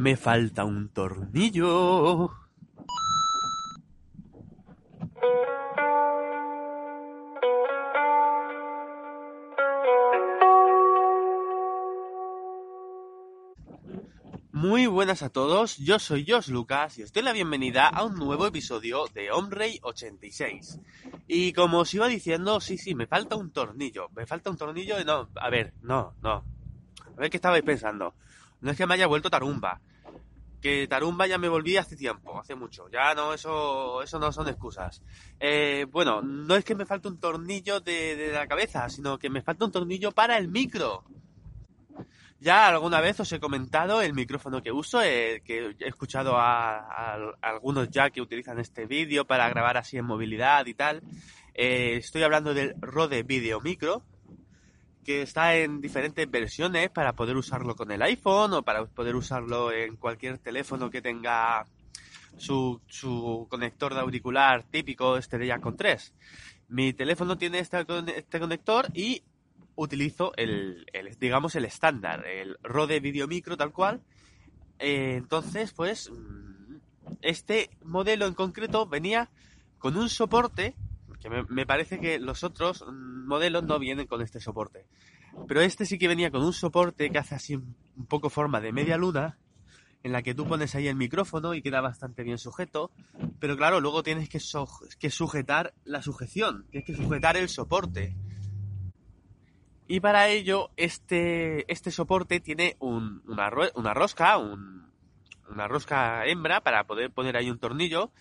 Me falta un tornillo. Muy buenas a todos, yo soy Josh Lucas y os doy la bienvenida a un nuevo episodio de Omrey 86. Y como os iba diciendo, sí, sí, me falta un tornillo, me falta un tornillo y no, a ver, no, no. A ver qué estabais pensando. No es que me haya vuelto tarumba. Que tarumba ya me volví hace tiempo, hace mucho. Ya no, eso, eso no son excusas. Eh, bueno, no es que me falte un tornillo de, la cabeza, sino que me falta un tornillo para el micro. Ya alguna vez os he comentado el micrófono que uso, eh, que he escuchado a algunos ya que utilizan este vídeo para grabar así en movilidad y tal. Eh, estoy hablando del Rode Video Micro, que está en diferentes versiones para poder usarlo con el iPhone o para poder usarlo en cualquier teléfono que tenga su, su conector de auricular típico, este de Jack con 3. Mi teléfono tiene este, este conector y utilizo el, el, digamos, el estándar, el Rode Video Micro tal cual. Eh, entonces, pues, mm, este modelo en concreto venía con un soporte, que me, parece que los otros modelos no vienen con este soporte. Pero este sí que venía con un soporte que hace así un poco forma de media luna, en la que tú pones ahí el micrófono y queda bastante bien sujeto. Pero claro, luego tienes que, que sujetar la sujeción, tienes que sujetar el soporte. Y para ello, este, este soporte tiene un- una, una rosca, un- una rosca hembra para poder poner ahí un tornillo.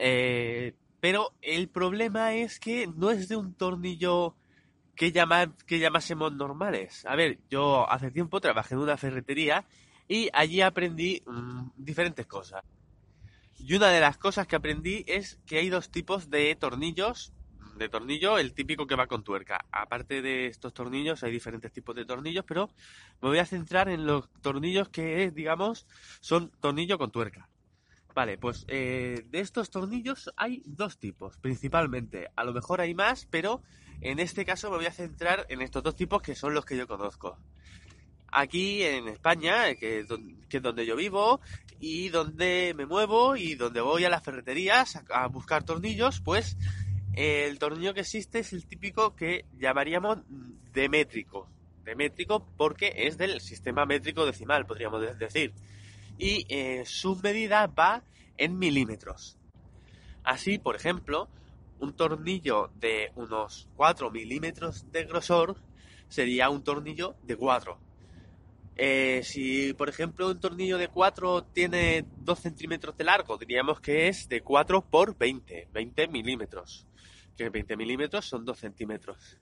eh, pero el problema es que no es de un tornillo que, llama, que llamásemos normales. A ver, yo hace tiempo trabajé en una ferretería y allí aprendí mm, diferentes cosas. Y una de las cosas que aprendí es que hay dos tipos de tornillos. De tornillo, el típico que va con tuerca. Aparte de estos tornillos, hay diferentes tipos de tornillos, pero me voy a centrar en los tornillos que, digamos, son tornillo con tuerca. Vale, pues eh, de estos tornillos hay dos tipos, principalmente. A lo mejor hay más, pero en este caso me voy a centrar en estos dos tipos que son los que yo conozco. Aquí en España, eh, que, es donde yo vivo y donde me muevo y donde voy a las ferreterías a, buscar tornillos, pues el tornillo que existe es el típico que llamaríamos de métrico. De métrico porque es del sistema métrico decimal, podríamos de- decir. Y eh, su medida va en milímetros. Así, por ejemplo, un tornillo de unos 4 milímetros de grosor sería un tornillo de 4. Eh, si, por ejemplo, un tornillo de 4 tiene 2 centímetros de largo, diríamos que es de 4 por 20, 20 milímetros. Que 20 milímetros son 2 centímetros.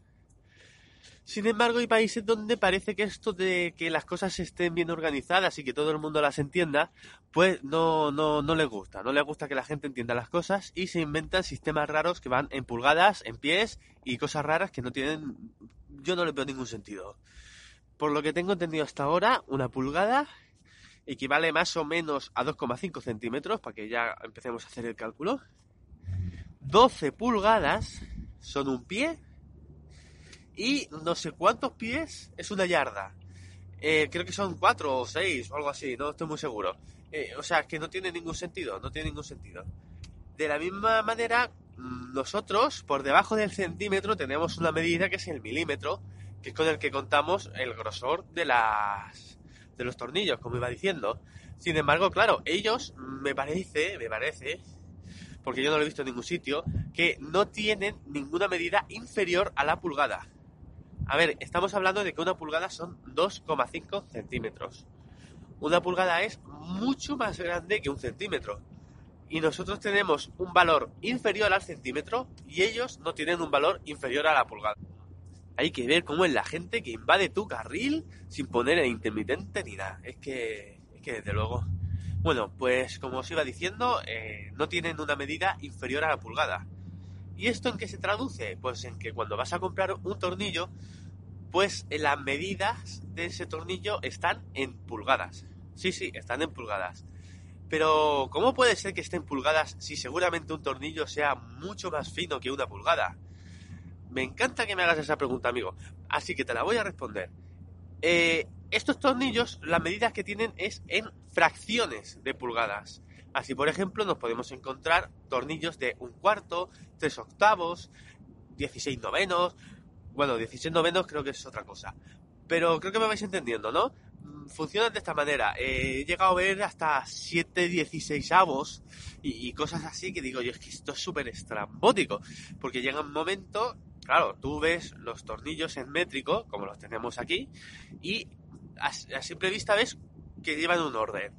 Sin embargo, hay países donde parece que esto de que las cosas estén bien organizadas y que todo el mundo las entienda, pues no, no, no les gusta. No les gusta que la gente entienda las cosas y se inventan sistemas raros que van en pulgadas, en pies y cosas raras que no tienen, yo no les veo ningún sentido. Por lo que tengo entendido hasta ahora, una pulgada equivale más o menos a 2,5 centímetros, para que ya empecemos a hacer el cálculo. 12 pulgadas son un pie y no sé cuántos pies es una yarda. Eh, creo que son 4 o 6 o algo así, no estoy muy seguro. Eh, o sea, que no tiene ningún sentido, no tiene ningún sentido. De la misma manera, mm, nosotros por debajo del centímetro tenemos una medida que es el milímetro, que es con el que contamos el grosor de las de los tornillos, como iba diciendo. Sin embargo, claro, ellos mm, me parece, me parece, porque yo no lo he visto en ningún sitio, que no tienen ninguna medida inferior a la pulgada. A ver, estamos hablando de que una pulgada son 2,5 centímetros. Una pulgada es mucho más grande que un centímetro. Y nosotros tenemos un valor inferior al centímetro y ellos no tienen un valor inferior a la pulgada. Hay que ver cómo es la gente que invade tu carril sin poner el intermitente ni nada. Es que, es que desde luego. Bueno, pues como os iba diciendo, eh, no tienen una medida inferior a la pulgada. ¿Y esto en qué se traduce? Pues en que cuando vas a comprar un tornillo, pues en las medidas de ese tornillo están en pulgadas. Sí, sí, están en pulgadas. Pero, ¿cómo puede ser que estén pulgadas si seguramente un tornillo sea mucho más fino que una pulgada? Me encanta que me hagas esa pregunta, amigo. Así que te la voy a responder. Eh, estos tornillos, las medidas que tienen es en fracciones de pulgadas. Así, por ejemplo, nos podemos encontrar tornillos de un cuarto, tres octavos, 16 novenos. Bueno, 16 novenos creo que es otra cosa. Pero creo que me vais entendiendo, ¿no? Mm, funcionan de esta manera. Eh, he llegado a ver hasta 7 16 avos y, y, cosas así que digo, yo es que esto es súper estrambótico. Porque llega un momento, claro, tú ves los tornillos en métrico, como los tenemos aquí, y a, a simple vista ves que llevan un orden.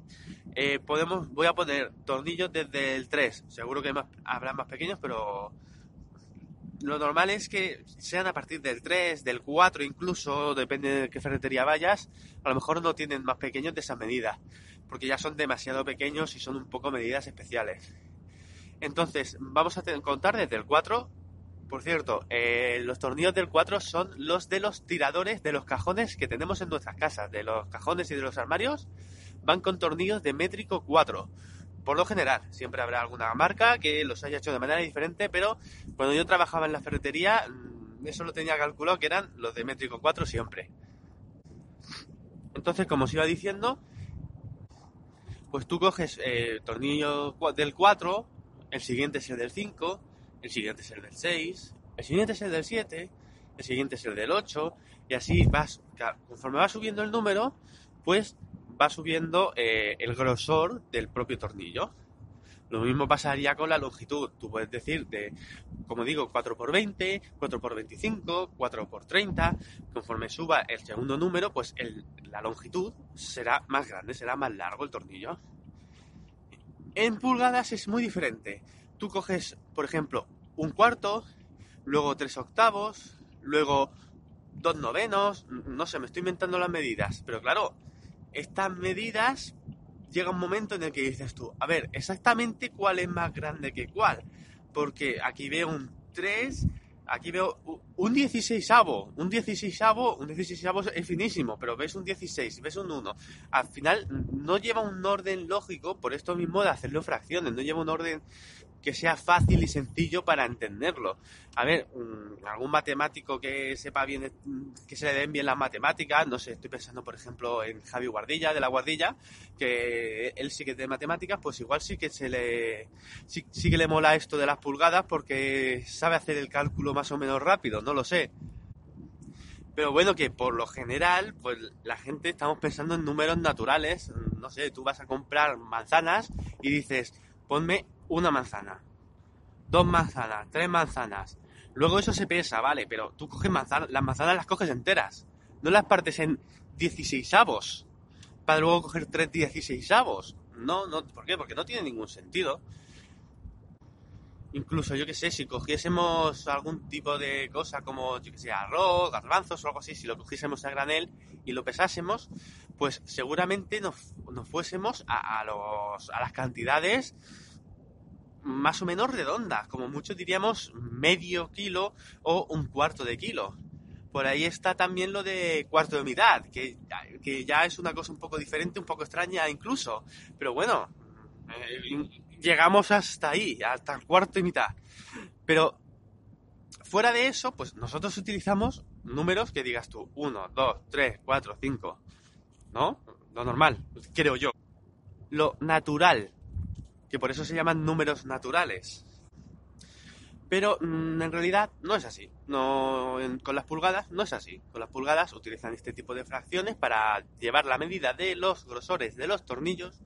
Eh, podemos, voy a poner tornillos desde el 3. Seguro que más, habrá más pequeños, pero lo normal es que sean a partir del 3, del 4 incluso, depende de qué ferretería vayas, a lo mejor no tienen más pequeños de esa medida, porque ya son demasiado pequeños y son un poco medidas especiales. Entonces, vamos a contar desde el 4. Por cierto, eh, los tornillos del 4 son los de los tiradores de los cajones que tenemos en nuestras casas, de los cajones y de los armarios, van con tornillos de métrico 4 por lo general, siempre habrá alguna marca que los haya hecho de manera diferente, pero cuando yo trabajaba en la ferretería, mm, eso lo tenía calculado que eran los de métrico 4 siempre. Entonces, como os iba diciendo, pues tú coges eh, tornillo del 4, el siguiente es el del 5, el siguiente es el del 6, el siguiente es el del 7, el siguiente es el del 8, y así vas, conforme va subiendo el número, pues va subiendo eh, el grosor del propio tornillo. Lo mismo pasaría con la longitud. Tú puedes decir de, como digo, 4x20, 4x25, 4x30. Conforme suba el segundo número, pues la longitud será más grande, será más largo el tornillo. En pulgadas es muy diferente. Tú coges, por ejemplo, un cuarto, luego tres octavos, luego dos novenos, no sé, me estoy inventando las medidas, pero claro, estas medidas llega un momento en el que dices tú, a ver, exactamente cuál es más grande que cuál. Porque aquí veo un 3, aquí veo un 16 un 16 un 16 es finísimo, pero ves un 16, ves un 1. Al final no lleva un orden lógico, por esto mismo de hacerlo fracciones, no lleva un orden que sea fácil y sencillo para entenderlo. A ver, algún matemático que sepa bien, que se le den bien las matemáticas, no sé, estoy pensando por ejemplo en Javi Guardilla, de la Guardilla, que él sí que de matemáticas, pues igual sí que se le, sí que le mola esto de las pulgadas porque sabe hacer el cálculo más o menos rápido, no lo sé. Pero bueno, que por lo general, pues la gente estamos pensando en números naturales. No sé, tú vas a comprar manzanas y dices, ponme una manzana, dos manzanas, tres manzanas. Luego eso se pesa, vale, pero tú coges manzanas, las manzanas las coges enteras, no las partes en 16 avos, para luego coger tres 16 avos. No, no, ¿por qué? Porque no tiene ningún sentido. Incluso, yo que sé, si cogiésemos algún tipo de cosa como, yo que sé, arroz, garbanzos o algo así, si lo cogiésemos a granel y lo pesásemos, pues seguramente nos, nos fuésemos a, a, los, a las cantidades más o menos redonda, como mucho diríamos medio kilo o un cuarto de kilo. Por ahí está también lo de cuarto de mitad, que, que ya es una cosa un poco diferente, un poco extraña incluso. Pero bueno, eh, llegamos hasta ahí, hasta el cuarto y mitad. Pero fuera de eso, pues nosotros utilizamos números que digas tú, 1, 2, 3, 4, 5. ¿No? Lo normal, creo yo. Lo natural, que por eso se llaman números naturales. Pero mm, en realidad no es así. No, con las pulgadas no es así. Con las pulgadas utilizan este tipo de fracciones para llevar la medida de los grosores de los tornillos,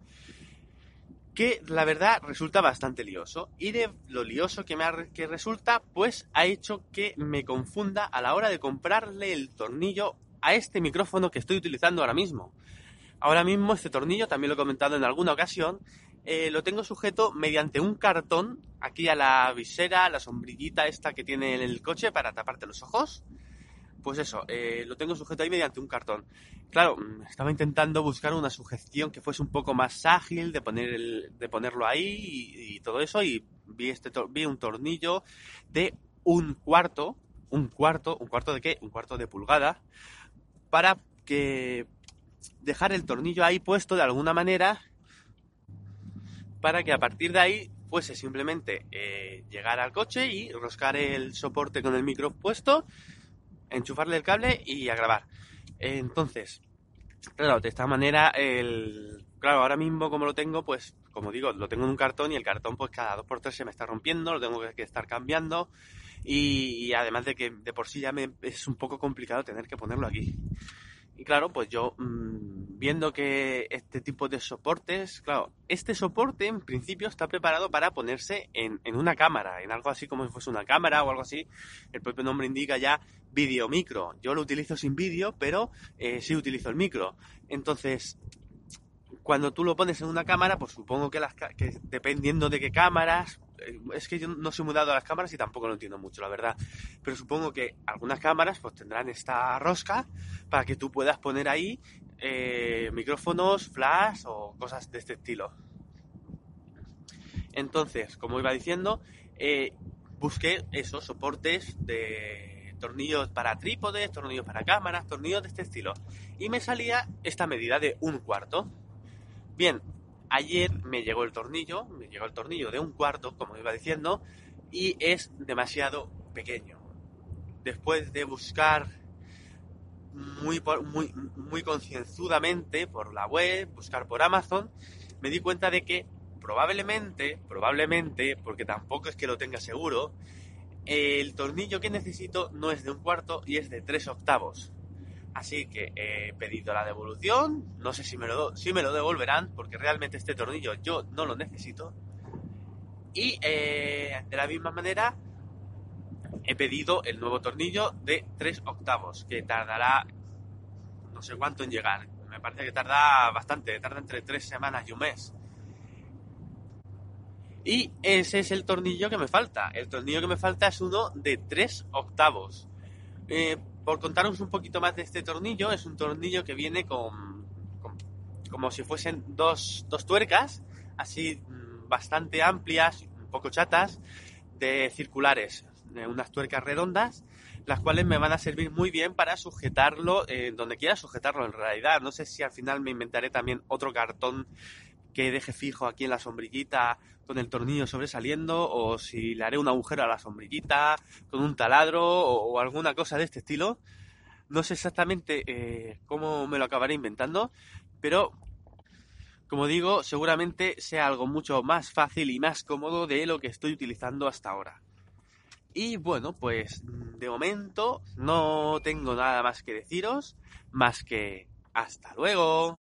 que la verdad resulta bastante lioso. Y de lo lioso que me que resulta, pues ha hecho que me confunda a la hora de comprarle el tornillo a este micrófono que estoy utilizando ahora mismo. Ahora mismo este tornillo, también lo he comentado en alguna ocasión, eh, lo tengo sujeto mediante un cartón aquí a la visera, la sombrillita esta que tiene en el coche para taparte los ojos. Pues eso, eh, lo tengo sujeto ahí mediante un cartón. Claro, mm, estaba intentando buscar una sujeción que fuese un poco más ágil de, poner el, de ponerlo ahí y, todo eso y vi, este vi un tornillo de un cuarto, un cuarto, un cuarto de qué? Un cuarto de pulgada para que dejar el tornillo ahí puesto de alguna manera para que a partir de ahí fuese simplemente eh, llegar al coche y roscar el soporte con el micro puesto, enchufarle el cable y a grabar. Entonces, Claro, de esta manera, el... claro, ahora mismo como lo tengo, pues como digo, lo tengo en un cartón y el cartón pues cada dos por tres se me está rompiendo, lo tengo que estar cambiando y, además de que de por sí ya me, es un poco complicado tener que ponerlo aquí. Y claro, pues yo mmm, viendo que este tipo de soportes, claro, este soporte en principio está preparado para ponerse en, en una cámara, en algo así como si fuese una cámara o algo así. El propio nombre indica ya vídeo micro. Yo lo utilizo sin vídeo, pero eh, sí utilizo el micro. Entonces, cuando tú lo pones en una cámara, pues supongo que, las, que dependiendo de qué cámaras, eh, es que yo no soy mudado a las cámaras y tampoco lo entiendo mucho, la verdad. Pero supongo que algunas cámaras pues tendrán esta rosca para que tú puedas poner ahí eh, micrófonos, flash o cosas de este estilo. Entonces, como iba diciendo, eh, busqué esos soportes de tornillos para trípodes, tornillos para cámaras, tornillos de este estilo. Y me salía esta medida de un cuarto. Bien, ayer me llegó el tornillo, me llegó el tornillo de un cuarto, como iba diciendo, y es demasiado pequeño. Después de buscar muy, muy, muy concienzudamente por la web, buscar por Amazon, me di cuenta de que probablemente, probablemente, porque tampoco es que lo tenga seguro, el tornillo que necesito no es de un cuarto y es de tres octavos. Así que he pedido la devolución, no sé si me lo, si me lo devolverán, porque realmente este tornillo yo no lo necesito. Y eh, de la misma manera he pedido el nuevo tornillo de 3 octavos, que tardará no sé cuánto en llegar. Me parece que tarda bastante, tarda entre 3 semanas y un mes. Y ese es el tornillo que me falta. El tornillo que me falta es uno de 3 octavos. Eh, por contaros un poquito más de este tornillo, es un tornillo que viene con, como si fuesen dos, dos tuercas, así mm, bastante amplias, un poco chatas, de circulares, unas tuercas redondas, las cuales me van a servir muy bien para sujetarlo eh, donde quiera sujetarlo en realidad. No sé si al final me inventaré también otro cartón que deje fijo aquí en la sombrillita con el tornillo sobresaliendo o si le haré un agujero a la sombrillita con un taladro o, alguna cosa de este estilo. No sé exactamente eh, cómo me lo acabaré inventando, pero como digo, seguramente sea algo mucho más fácil y más cómodo de lo que estoy utilizando hasta ahora. Y bueno, pues de momento no tengo nada más que deciros, más que hasta luego.